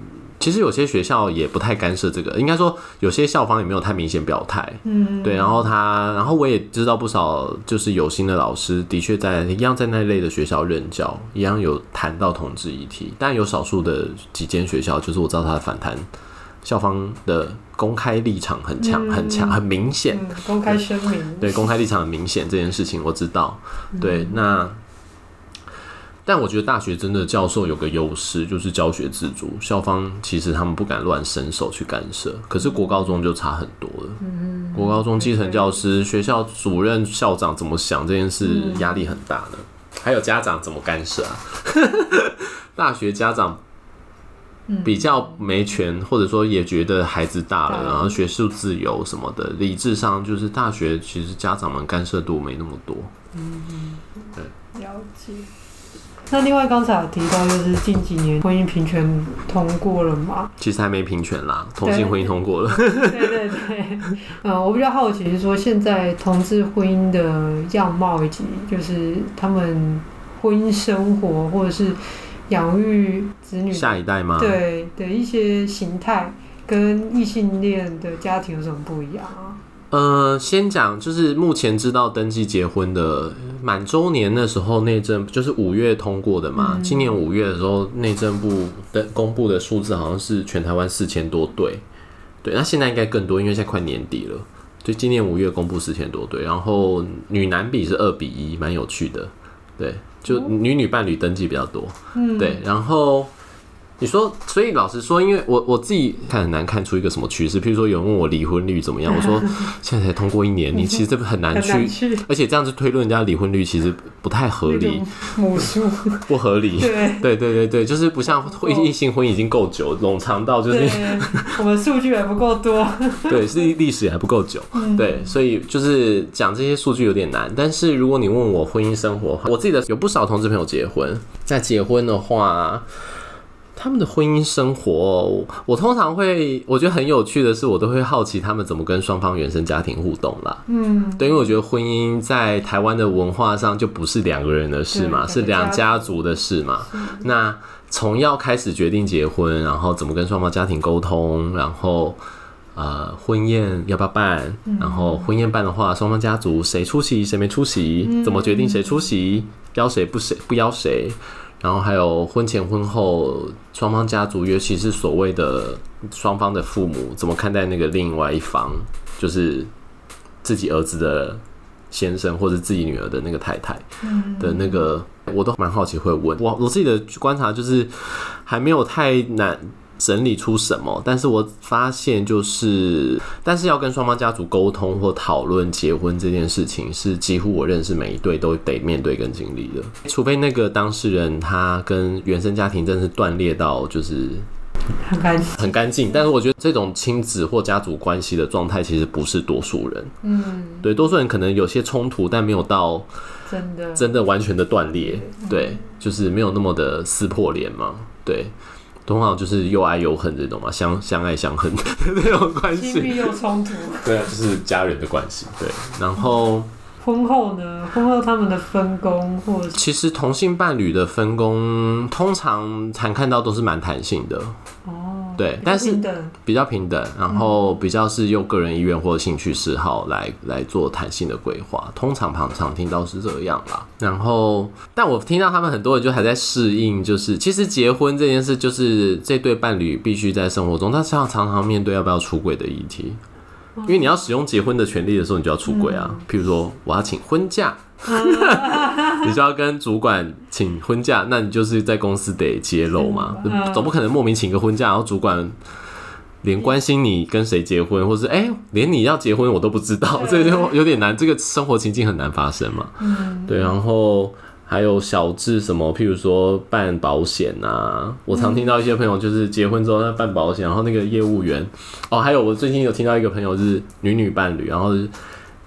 其实有些学校也不太干涉这个，应该说有些校方也没有太明显表态。嗯，对。然后他，然后我也知道不少就是有心的老师，的确在一样在那类的学校任教，一样有谈到同志议题。但有少数的几间学校，就是我知道他的反弹，校方的公开立场很强、很强、很明显。公开声明。对，公开立场很明显这件事情我知道。对，那。但我觉得大学真的教授有个优势，就是教学自主，校方其实他们不敢乱伸手去干涉。可是国高中就差很多了。嗯，国高中基层教师、学校主任、校长怎么想这件事，压力很大呢。还有家长怎么干涉啊？大学家长比较没权，或者说也觉得孩子大了，然后学术自由什么的，理智上就是大学其实家长们干涉度没那么多。嗯，对，了解。那另外刚才有提到，就是近几年婚姻平权通过了吗？其实还没平权啦，同性婚姻通过了。对对对，嗯，我比较好奇是说，现在同志婚姻的样貌以及就是他们婚姻生活或者是养育子女下一代吗？对的一些形态，跟异性恋的家庭有什么不一样啊？呃，先讲就是目前知道登记结婚的满周年的时候内政就是五月通过的嘛。嗯、今年五月的时候，内政部的公布的数字好像是全台湾四千多对，对，那现在应该更多，因为现在快年底了。就今年五月公布四千多对，然后女男比是二比一，蛮有趣的。对，就女女伴侣登记比较多。嗯，对，然后。你说，所以老实说，因为我我自己看很难看出一个什么趋势。譬如说，有人问我离婚率怎么样，我说 现在才通过一年，你其实这个很难去，而且这样子推论人家离婚率其实不太合理，母数 不合理。对对对对对，就是不像异性婚姻已经够久，冗长到就是我们数据还不够多，对，是历史还不够久，对，所以就是讲这些数据有点难。但是如果你问我婚姻生活，我自己的有不少同志朋友结婚，在结婚的话。他们的婚姻生活，我，我通常会，我觉得很有趣的是，我都会好奇他们怎么跟双方原生家庭互动啦。嗯，对，因为我觉得婚姻在台湾的文化上就不是两个人的事嘛，是两家族的事嘛。那从要开始决定结婚，然后怎么跟双方家庭沟通，然后呃，婚宴要不要办？然后婚宴办的话，双方家族谁出席，谁没出席？怎么决定谁出席？邀谁不谁不邀谁？然后还有婚前婚后双方家族，尤其是所谓的双方的父母，怎么看待那个另外一方，就是自己儿子的先生或者自己女儿的那个太太的那个，我都蛮好奇会问。我我自己的观察就是还没有太难。整理出什么？但是我发现就是，但是要跟双方家族沟通或讨论结婚这件事情，是几乎我认识每一对都得面对跟经历的。除非那个当事人他跟原生家庭真的是断裂到就是很干净很干净，但是我觉得这种亲子或家族关系的状态其实不是多数人。嗯，对，多数人可能有些冲突，但没有到真的真的完全的断裂。对，就是没有那么的撕破脸嘛。对。通常就是又爱又恨这种嘛，相相爱相恨的那种关系，亲密又冲突。对啊，就是家人的关系。对，然后婚后呢？婚后他们的分工，或者其实同性伴侣的分工，通常常看到都是蛮弹性的。哦。对，但是比较平等，然后比较是用个人意愿或者兴趣嗜好来来做弹性的规划，通常常常听到是这样啦。然后，但我听到他们很多人就还在适应，就是其实结婚这件事，就是这对伴侣必须在生活中，他常常常面对要不要出轨的议题，因为你要使用结婚的权利的时候，你就要出轨啊。譬如说，我要请婚假。你就要跟主管请婚假，那你就是在公司得揭露嘛，总不可能莫名请个婚假，然后主管连关心你跟谁结婚，或是哎、欸，连你要结婚我都不知道，这就 有点难，这个生活情境很难发生嘛。对，然后。还有小智什么，譬如说办保险啊，我常听到一些朋友就是结婚之后在办保险，然后那个业务员哦，还有我最近有听到一个朋友是女女伴侣，然后是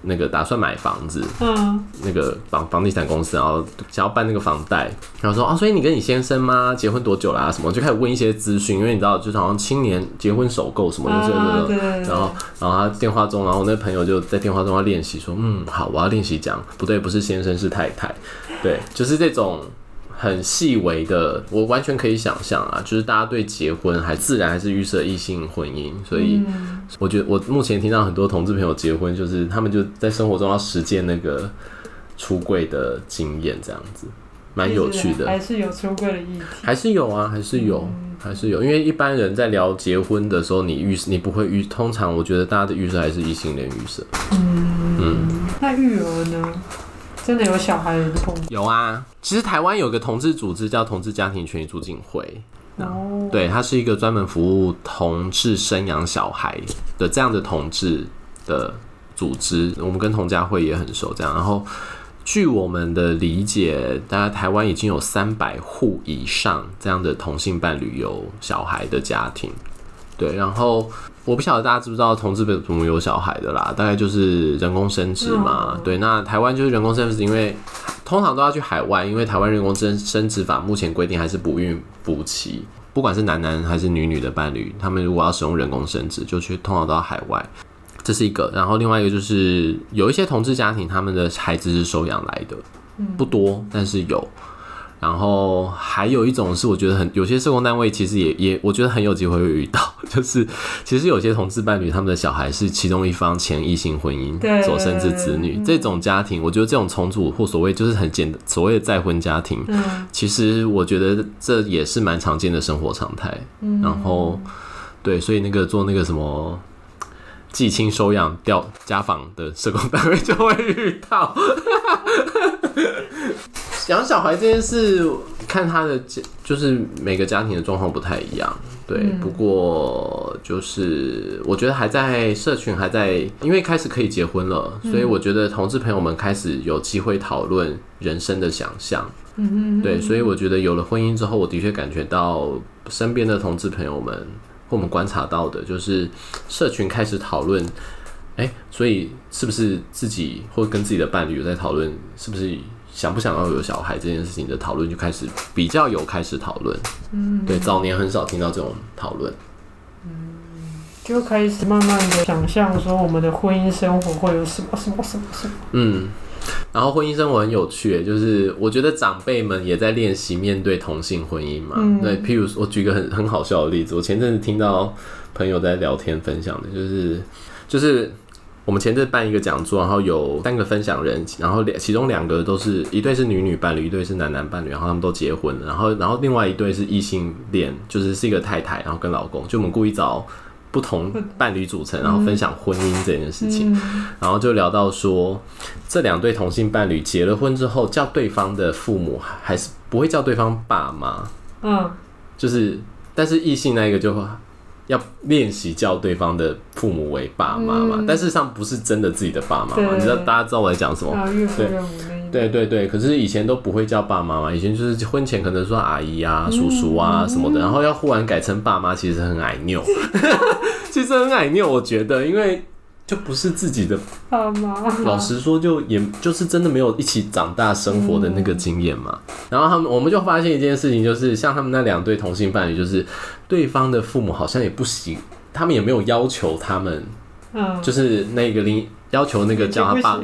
那个打算买房子，嗯，那个房房地产公司，然后想要办那个房贷，然后说啊，所以你跟你先生吗？结婚多久啦？啊？什么就开始问一些资讯，因为你知道，就是好像青年结婚首购什么的，啊，对，然后然后他电话中，然后那朋友就在电话中要练习说，嗯，好，我要练习讲，不对，不是先生是太太。对，就是这种很细微的，我完全可以想象啊，就是大家对结婚还自然还是预设异性婚姻，所以我觉得我目前听到很多同志朋友结婚，就是他们就在生活中要实践那个出柜的经验，这样子蛮有趣的。还是有出柜的议题，还是有啊，还是有，还是有，因为一般人在聊结婚的时候，你预你不会预，通常我觉得大家的预设还是异性恋预设。嗯嗯，那育儿呢？真的有小孩？有啊，其实台湾有个同志组织叫同志家庭权益促进会，哦，对，它是一个专门服务同志生养小孩的这样的同志的组织。我们跟同家会也很熟，这样。然后据我们的理解，大家台湾已经有三百户以上这样的同性伴侣有小孩的家庭。对，然后我不晓得大家知不知道同志怎么有小孩的啦，大概就是人工生殖嘛。对，那台湾就是人工生殖，因为通常都要去海外，因为台湾人工生生殖法目前规定还是不孕不妻，不管是男男还是女女的伴侣，他们如果要使用人工生殖，就去通常都要海外，这是一个。然后另外一个就是有一些同志家庭，他们的孩子是收养来的，不多，但是有。然后还有一种是，我觉得很有些社工单位其实也也，我觉得很有机会会遇到，就是其实有些同志伴侣他们的小孩是其中一方前异性婚姻所生之子女，这种家庭，我觉得这种重组或所谓就是很简所谓的再婚家庭，其实我觉得这也是蛮常见的生活常态。然后对，所以那个做那个什么继亲收养调家访的社工单位就会遇到。养小孩这件事，看他的就是每个家庭的状况不太一样，对。嗯、不过就是我觉得还在社群还在，因为开始可以结婚了，所以我觉得同志朋友们开始有机会讨论人生的想象。嗯对，所以我觉得有了婚姻之后，我的确感觉到身边的同志朋友们或我们观察到的，就是社群开始讨论，哎，所以是不是自己或跟自己的伴侣有在讨论，是不是？想不想要有小孩这件事情的讨论就开始比较有开始讨论，嗯，对，早年很少听到这种讨论，嗯，就开始慢慢的想象说我们的婚姻生活会有什么什么什么什么，嗯，然后婚姻生活很有趣，就是我觉得长辈们也在练习面对同性婚姻嘛，嗯、对，譬如我举个很很好笑的例子，我前阵子听到朋友在聊天分享的，就是就是。我们前阵办一个讲座，然后有三个分享人，然后两其中两个都是一对是女女伴侣，一对是男男伴侣，然后他们都结婚了，然后然后另外一对是异性恋，就是是一个太太，然后跟老公，就我们故意找不同伴侣组成，然后分享婚姻这件事情，然后就聊到说，这两对同性伴侣结了婚之后，叫对方的父母还是不会叫对方爸妈，嗯，就是但是异性那一个就。要练习叫对方的父母为爸妈嘛，嗯、但事实上不是真的自己的爸妈嘛。对你知道大家知道我在讲什么？对对对对，可是以前都不会叫爸妈嘛，以前就是婚前可能说阿姨啊、叔叔啊什么的，然后要忽然改成爸妈，其实很矮拗，其实很矮拗，我觉得，因为。就不是自己的爸妈。老实说，就也就是真的没有一起长大生活的那个经验嘛。然后他们，我们就发现一件事情，就是像他们那两对同性伴侣，就是对方的父母好像也不行，他们也没有要求他们，嗯，就是那个另。要求那个叫他爸，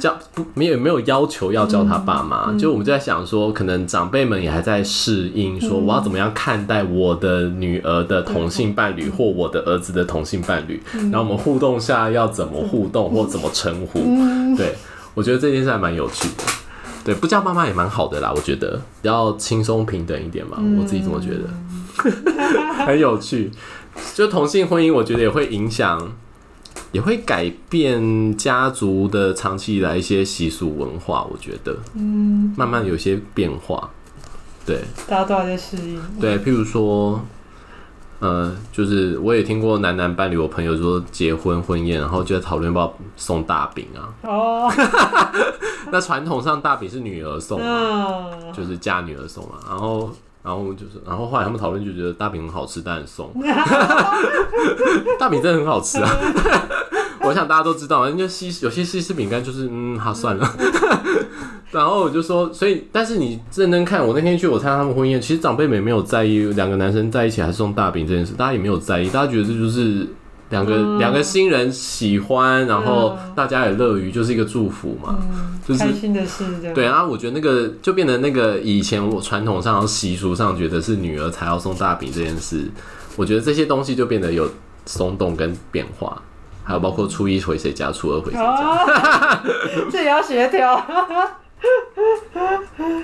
叫不没有没有要求要叫他爸妈，就我们就在想说，可能长辈们也还在适应，说我要怎么样看待我的女儿的同性伴侣或我的儿子的同性伴侣，然后我们互动下要怎么互动或怎么称呼？对，我觉得这件事还蛮有趣的。对，不叫妈妈也蛮好的啦，我觉得。比较轻松平等一点嘛，我自己这么觉得，很有趣。就同性婚姻，我觉得也会影响。也会改变家族的长期以来一些习俗文化。我觉得，嗯，慢慢有些变化。对，大家都还在适应。对，譬如说。呃，就是我也听过男男伴侣，我朋友说结婚婚宴，然后就在讨论要不要送大饼啊。哦，那传统上大饼是女儿送嘛，就是嫁女儿送嘛。然后，然后就是，然后后来他们讨论就觉得大饼很好吃，但很松大饼真的很好吃啊。我想大家都知道，人家西有些西式饼干就是，嗯，好算了。然后我就说，所以，但是你认真看，我那天去我参加他们婚宴，其实长辈们也没有在意两个男生在一起还是送大饼这件事，大家也没有在意，大家觉得这就是两个两、嗯、个新人喜欢，然后大家也乐于，就是一个祝福嘛，嗯、就是开心的事。对啊，我觉得那个就变得那个以前我传统上习俗上觉得是女儿才要送大饼这件事，我觉得这些东西就变得有松动跟变化，还有包括初一回谁家，初二回谁家，哦、这也要协调。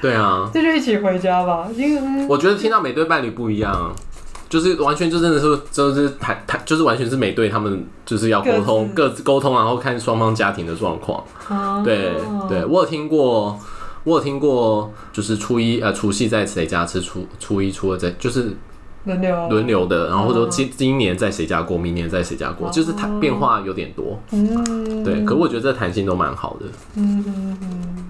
对啊，这就一起回家吧。因为我觉得听到每对伴侣不一样，就是完全就真的是就是谈谈，就是完全是每对他们就是要沟通，各自沟通，然后看双方家庭的状况。哦、对对，我有听过，我有听过，就是初一呃除夕在谁家吃，初初一初二在就是轮流轮流的，然后或者说今今年在谁家过，明年在谁家过，哦、就是它变化有点多。嗯，对，可我觉得这弹性都蛮好的。嗯嗯嗯。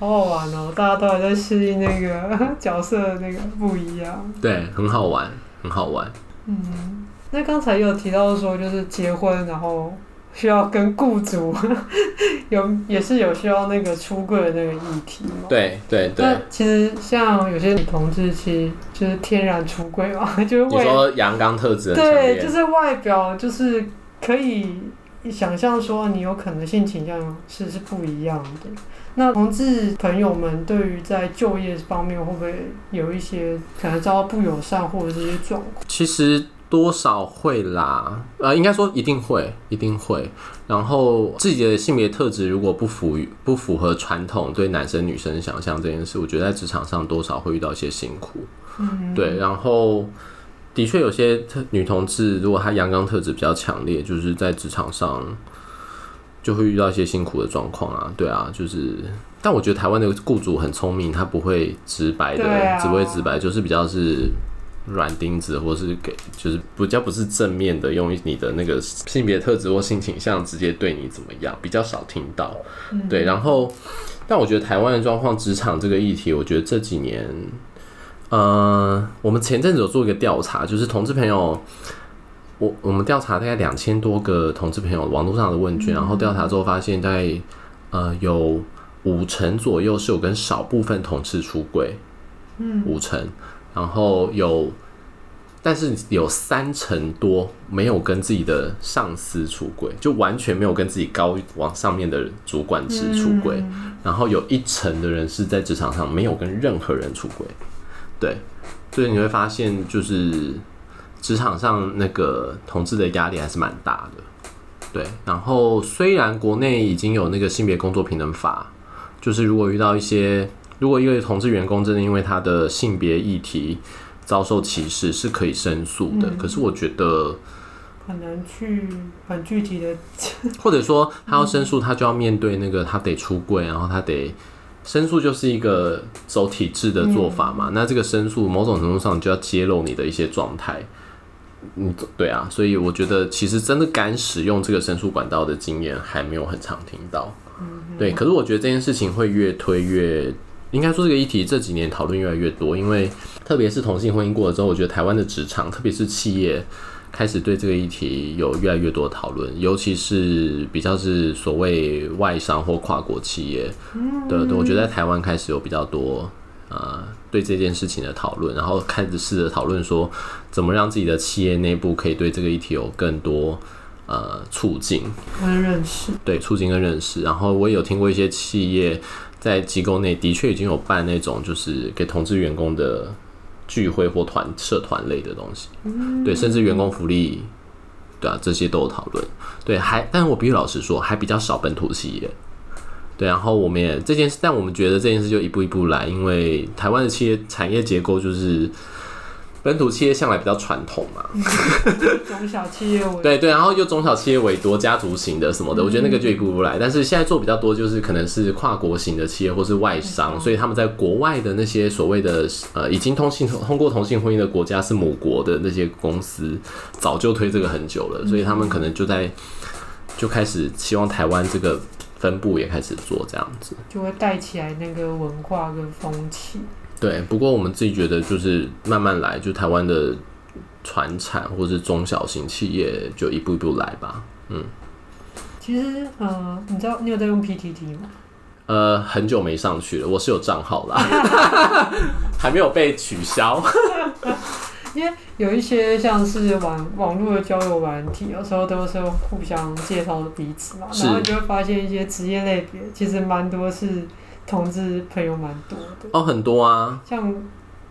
好好玩哦！大家都还在适应那个 角色的那个不一样。对，很好玩，很好玩。嗯，那刚才有提到说，就是结婚，然后需要跟雇主 有也是有需要那个出柜的那个议题嘛？对对对。那其实像有些女同志，其实就是天然出柜嘛，就是你说阳刚特质，对，就是外表就是可以想象说你有可能性倾向是是不一样的。那同志朋友们对于在就业方面会不会有一些可能遭到不友善或者这些状况？其实多少会啦，呃，应该说一定会，一定会。然后自己的性别特质如果不符不符合传统对男生女生想象这件事，我觉得在职场上多少会遇到一些辛苦。嗯，对。然后的确有些特女同志，如果她阳刚特质比较强烈，就是在职场上。就会遇到一些辛苦的状况啊，对啊，就是，但我觉得台湾的雇主很聪明，他不会直白的，啊、只会直白，就是比较是软钉子，或是给，就是比较不是正面的，用你的那个性别特质或性倾向直接对你怎么样，比较少听到，嗯、对。然后，但我觉得台湾的状况，职场这个议题，我觉得这几年，呃，我们前阵子有做一个调查，就是同志朋友。我我们调查大概两千多个同志朋友网络上的问卷，然后调查之后发现，大概呃有五成左右是有跟少部分同志出轨，嗯，五成，然后有，但是有三成多没有跟自己的上司出轨，就完全没有跟自己高往上面的主管职出轨，然后有一成的人是在职场上没有跟任何人出轨，对，所以你会发现就是。职场上那个同志的压力还是蛮大的，对。然后虽然国内已经有那个性别工作平等法，就是如果遇到一些，如果一位同志员工真的因为他的性别议题遭受歧视，是可以申诉的。嗯、可是我觉得很难去很具体的，或者说他要申诉，他就要面对那个他得出柜，然后他得申诉，就是一个走体制的做法嘛。嗯、那这个申诉某种程度上就要揭露你的一些状态。嗯，对啊，所以我觉得其实真的敢使用这个申诉管道的经验还没有很常听到。嗯，对，可是我觉得这件事情会越推越，应该说这个议题这几年讨论越来越多，因为特别是同性婚姻过了之后，我觉得台湾的职场，特别是企业开始对这个议题有越来越多的讨论，尤其是比较是所谓外商或跨国企业的，我觉得在台湾开始有比较多。呃，对这件事情的讨论，然后开始试着讨论说，怎么让自己的企业内部可以对这个议题有更多呃促进跟认识，对促进跟认识。然后我也有听过一些企业在机构内的确已经有办那种就是给同志员工的聚会或团社团类的东西，嗯、对，甚至员工福利，对啊，这些都有讨论。对，还，但是我必须老实说，还比较少本土企业。对，然后我们也这件事，但我们觉得这件事就一步一步来，因为台湾的企业产业结构就是本土企业向来比较传统嘛，中小企业为对对，然后又中小企业为多，家族型的什么的，我觉得那个就一步步来。但是现在做比较多，就是可能是跨国型的企业或是外商，所以他们在国外的那些所谓的呃已经通信通过同性婚姻的国家是母国的那些公司，早就推这个很久了，所以他们可能就在就开始希望台湾这个分部也开始做这样子，就会带起来那个文化跟风气。对，不过我们自己觉得就是慢慢来，就台湾的传产或是中小型企业就一步一步来吧。嗯，其实呃，你知道你有在用 PTT 吗？呃，很久没上去了，我是有账号啦，还没有被取消。因为有一些像是网网络的交友软体，有时候都是互相介绍彼此嘛，然后你就会发现一些职业类别，其实蛮多是同志朋友蛮多的。哦，很多啊，像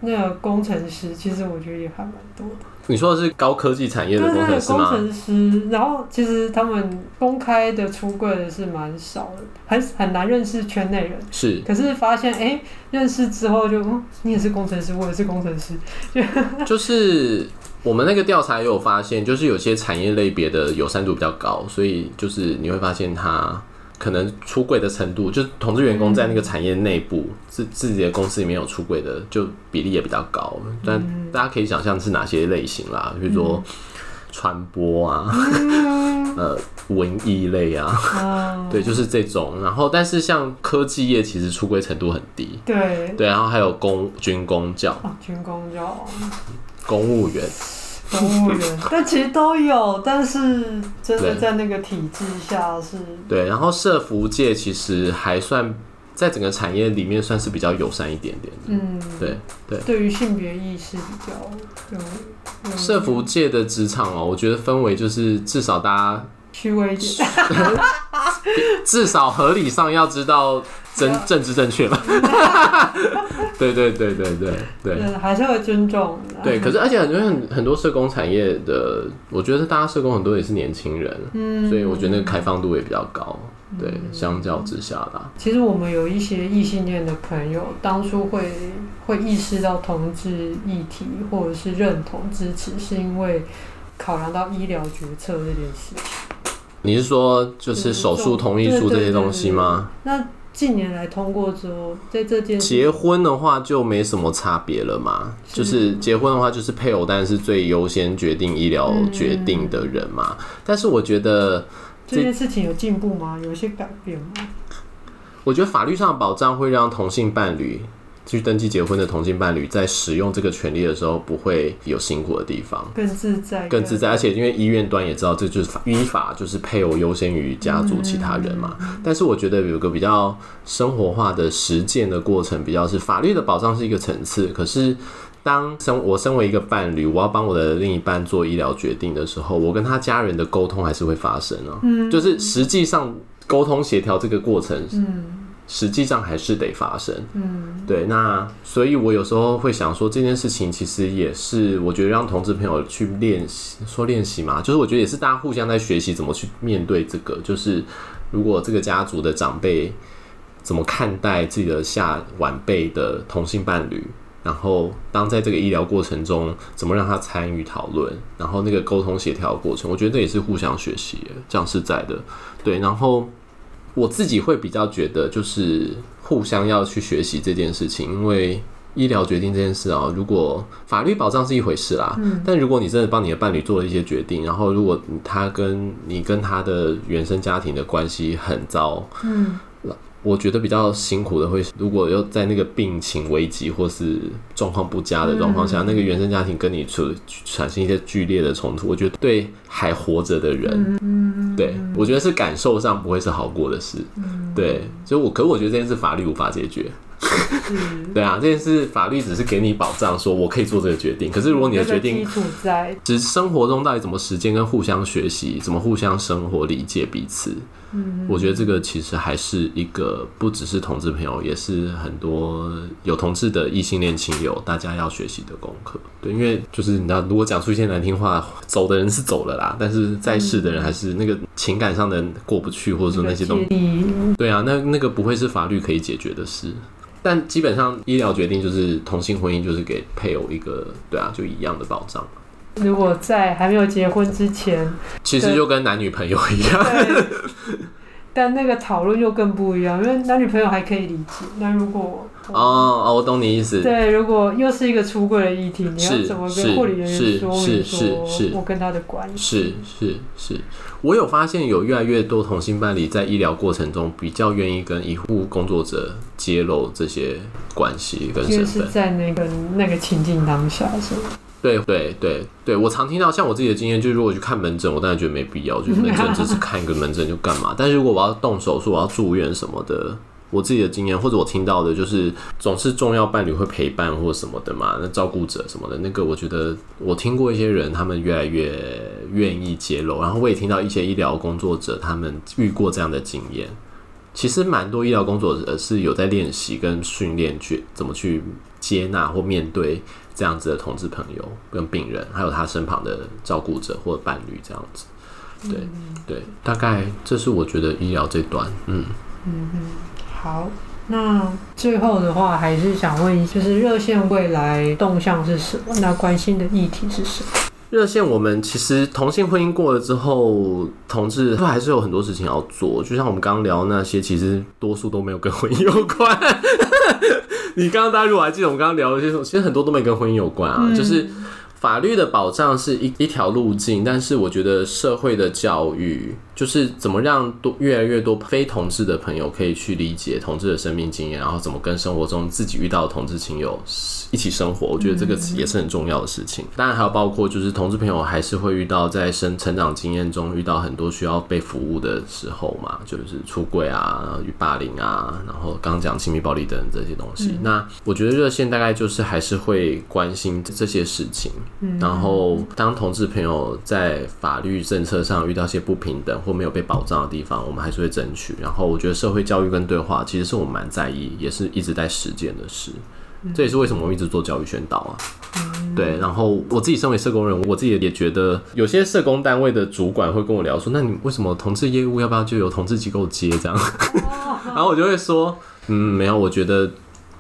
那个工程师，其实我觉得也还蛮多的。你说的是高科技产业的工程师吗？工程师，然后其实他们公开的出柜的是蛮少的，很很难认识圈内人。是，可是发现哎、欸，认识之后就，嗯，你也是工程师，我也是工程师，就 就是我们那个调查也有发现，就是有些产业类别的友善度比较高，所以就是你会发现他。可能出柜的程度，就是同志员工在那个产业内部自自己的公司里面有出柜的，就比例也比较高。但大家可以想象是哪些类型啦，比如说传播啊，呃，文艺类啊，对，就是这种。然后，但是像科技业其实出柜程度很低，对对。然后还有公军工教，军工教，公务员。公务员，但其实都有，但是真的在那个体制下是。对，然后社服界其实还算在整个产业里面算是比较友善一点点的。嗯，对对。对于性别意识比较有。社服界的职场哦，我觉得氛围就是至少大家虚伪一点，至少合理上要知道。政政治正确嘛？对对对对对对，还是会尊重。对，可是而且很多很很多社工产业的，我觉得大家社工很多也是年轻人，嗯，所以我觉得那个开放度也比较高。对，相较之下啦。其实我们有一些异性恋的朋友，当初会会意识到同志议题或者是认同支持，是因为考量到医疗决策这件事情。你是说就是手术同意书这些东西吗？那。近年来通过之后，在这件结婚的话就没什么差别了嘛？是就是结婚的话，就是配偶当然是最优先决定医疗决定的人嘛。嗯、但是我觉得这，这件事情有进步吗？有一些改变吗？我觉得法律上的保障会让同性伴侣。去登记结婚的同性伴侣，在使用这个权利的时候，不会有辛苦的地方，更自在，更自在。而且，因为医院端也知道，这就是法，依法就是配偶优先于家族其他人嘛。嗯、但是，我觉得有个比较生活化的实践的过程，比较是法律的保障是一个层次。可是，当身我身为一个伴侣，我要帮我的另一半做医疗决定的时候，我跟他家人的沟通还是会发生啊。嗯，就是实际上沟通协调这个过程，嗯。实际上还是得发生，嗯，对，那所以，我有时候会想说，这件事情其实也是，我觉得让同志朋友去练习，说练习嘛，就是我觉得也是大家互相在学习怎么去面对这个，就是如果这个家族的长辈怎么看待自己的下晚辈的同性伴侣，然后当在这个医疗过程中，怎么让他参与讨论，然后那个沟通协调过程，我觉得这也是互相学习，这样是在的，对，然后。我自己会比较觉得，就是互相要去学习这件事情，因为医疗决定这件事啊，如果法律保障是一回事啦，嗯，但如果你真的帮你的伴侣做了一些决定，然后如果他跟你跟他的原生家庭的关系很糟，嗯。我觉得比较辛苦的会，如果又在那个病情危急或是状况不佳的状况下，嗯、那个原生家庭跟你处产生一些剧烈的冲突，我觉得对还活着的人，嗯、对我觉得是感受上不会是好过的事，嗯、对，所以我可我觉得这件事法律无法解决。对啊，这件事法律只是给你保障，说我可以做这个决定。可是如果你的决定，只生活中到底怎么实践跟互相学习，怎么互相生活理解彼此，嗯，我觉得这个其实还是一个不只是同志朋友，也是很多有同志的异性恋亲友，大家要学习的功课。对，因为就是你知道，如果讲出一些难听话，走的人是走了啦，但是在世的人还是那个情感上的过不去，或者说那些东西，对啊，那那个不会是法律可以解决的事。但基本上医疗决定就是同性婚姻就是给配偶一个对啊，就一样的保障。如果在还没有结婚之前，其实就跟男女朋友一样。但那个讨论又更不一样，因为男女朋友还可以理解。那如果哦哦，我懂你意思。对，如果又是一个出柜的议题，你要怎么跟护理人员说明说我跟他的关系？是是是，我有发现有越来越多同性伴侣在医疗过程中比较愿意跟医护工作者揭露这些关系跟身份，是在那个那个情境当下是吗？对对对对，我常听到像我自己的经验，就是如果去看门诊，我当然觉得没必要，就是门诊只是看一个门诊就干嘛。但是如果我要动手术，我要住院什么的，我自己的经验或者我听到的，就是总是重要伴侣会陪伴或什么的嘛，那照顾者什么的，那个我觉得我听过一些人，他们越来越愿意揭露，然后我也听到一些医疗工作者他们遇过这样的经验。其实蛮多医疗工作者是有在练习跟训练去怎么去接纳或面对。这样子的同志朋友跟病人，还有他身旁的照顾者或伴侣，这样子，对、嗯、对，大概这是我觉得医疗这段，嗯嗯嗯，好，那最后的话还是想问，就是热线未来动向是什么？那关心的议题是什么？热线，我们其实同性婚姻过了之后，同志都还是有很多事情要做，就像我们刚刚聊那些，其实多数都没有跟婚姻有关。你刚刚大家如果还记得我们刚刚聊的一些，其实很多都没跟婚姻有关啊，嗯、就是法律的保障是一一条路径，但是我觉得社会的教育就是怎么让多越来越多非同志的朋友可以去理解同志的生命经验，然后怎么跟生活中自己遇到的同志亲友一起生活，我觉得这个也是很重要的事情。当然还有包括就是同志朋友还是会遇到在生成长经验中遇到很多需要被服务的时候嘛，就是出柜啊、与霸凌啊，然后刚刚讲亲密暴力等等这些东西。那我觉得热线大概就是还是会关心这些事情。然后当同志朋友在法律政策上遇到一些不平等或没有被保障的地方，我们还是会争取。然后我觉得社会教育跟对话其实是我们蛮在意，也是一直在实践的事。这也是为什么我们一直做教育宣导啊，对。然后我自己身为社工人，我自己也觉得有些社工单位的主管会跟我聊说：“那你为什么同志业务要不要就由同志机构接这样？”然后我就会说：“嗯，没有，我觉得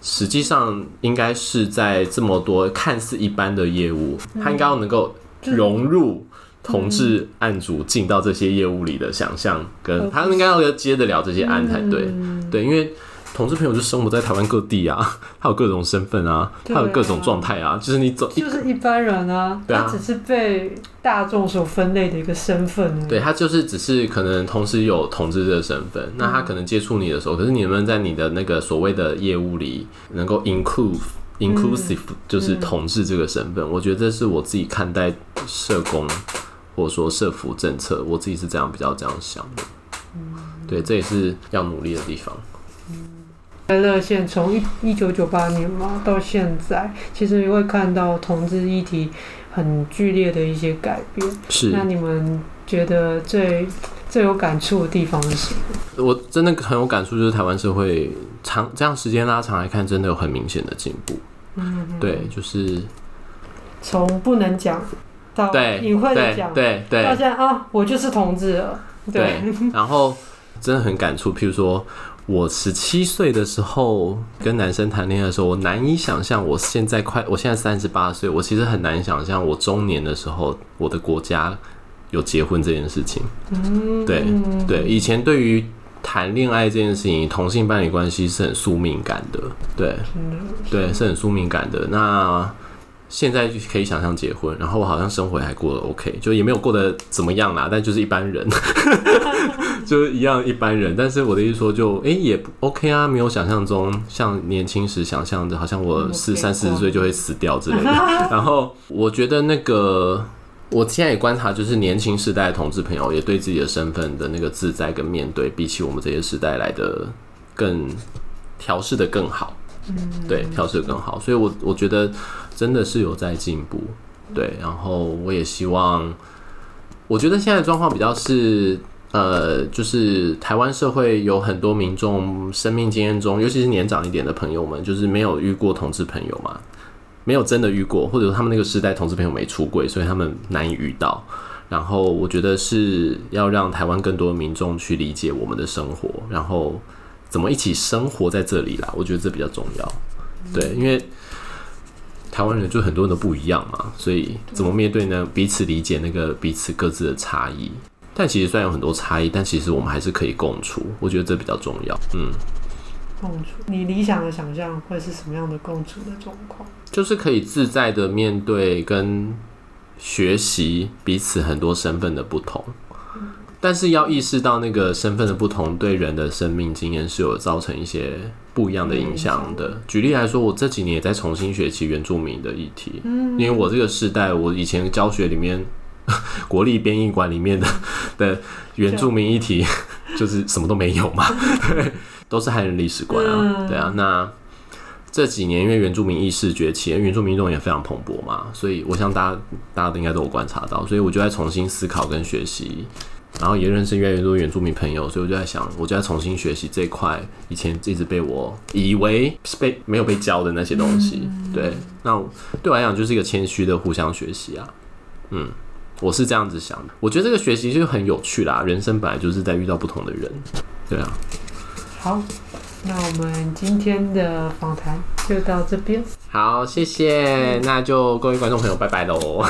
实际上应该是在这么多看似一般的业务，他应该要能够融入同志案主进到这些业务里的想象，跟他应该要接得了这些案才对，对，因为。”同志朋友就生活在台湾各地啊，他有各种身份啊，他有各种状态啊，就是你走就是一般人啊，他只是被大众所分类的一个身份。对，他就是只是可能同时有同志这个身份，那他可能接触你的时候，可是你能不能在你的那个所谓的业务里能够 include inclusive，就是同志这个身份？我觉得这是我自己看待社工或者说社服政策，我自己是这样比较这样想的。对，这也是要努力的地方。在热线从一一九九八年嘛到现在，其实你会看到同志议题很剧烈的一些改变。是，那你们觉得最最有感触的地方是什么？我真的很有感触，就是台湾社会长这样时间拉长来看，真的有很明显的进步。嗯，对，就是从不能讲到隐晦的讲，对对，到现啊，我就是同志了。对，对然后真的很感触，譬如说。我十七岁的时候跟男生谈恋爱的时候，我难以想象我现在快，我现在三十八岁，我其实很难想象我中年的时候，我的国家有结婚这件事情。嗯，对对，以前对于谈恋爱这件事情，同性伴侣关系是很宿命感的，对，对，是很宿命感的。那现在就可以想象结婚，然后我好像生活还过得 OK，就也没有过得怎么样啦，但就是一般人，就是一样一般人。但是我的意思说就，就、欸、哎也 OK 啊，没有想象中像年轻时想象的，好像我是三四十岁就会死掉之类的。然后我觉得那个，我现在也观察，就是年轻世代的同志朋友也对自己的身份的那个自在跟面对，比起我们这些时代来的更调试的更好。嗯，对，调试的更好。所以我我觉得。真的是有在进步，对，然后我也希望，我觉得现在状况比较是，呃，就是台湾社会有很多民众生命经验中，尤其是年长一点的朋友们，就是没有遇过同志朋友嘛，没有真的遇过，或者说他们那个时代同志朋友没出柜，所以他们难以遇到。然后我觉得是要让台湾更多民众去理解我们的生活，然后。怎么一起生活在这里啦。我觉得这比较重要。对，因为台湾人就很多人都不一样嘛，所以怎么面对呢？彼此理解那个彼此各自的差异。但其实虽然有很多差异，但其实我们还是可以共处。我觉得这比较重要。嗯，共处，你理想的想象会是什么样的共处的状况？就是可以自在的面对跟学习彼此很多身份的不同，但是要意识到那个身份的不同对人的生命经验是有造成一些不一样的影响的。举例来说，我这几年也在重新学习原住民的议题，嗯因为我这个世代，我以前教学里面。国立编译馆里面的 的原住民议题，就是什么都没有嘛，对，都是汉人历史观啊，对啊。那这几年因为原住民意识崛起，原住民运动也非常蓬勃嘛，所以我想大家大家都应该都有观察到，所以我就在重新思考跟学习，然后也认识越来越多原住民朋友，所以我就在想，我就在重新学习这一块以前一直被我以为是被没有被教的那些东西，对，那对我来讲就是一个谦虚的互相学习啊，嗯。我是这样子想的，我觉得这个学习就很有趣啦。人生本来就是在遇到不同的人，对啊。好，那我们今天的访谈就到这边。好，谢谢，那就各位观众朋友，拜拜喽。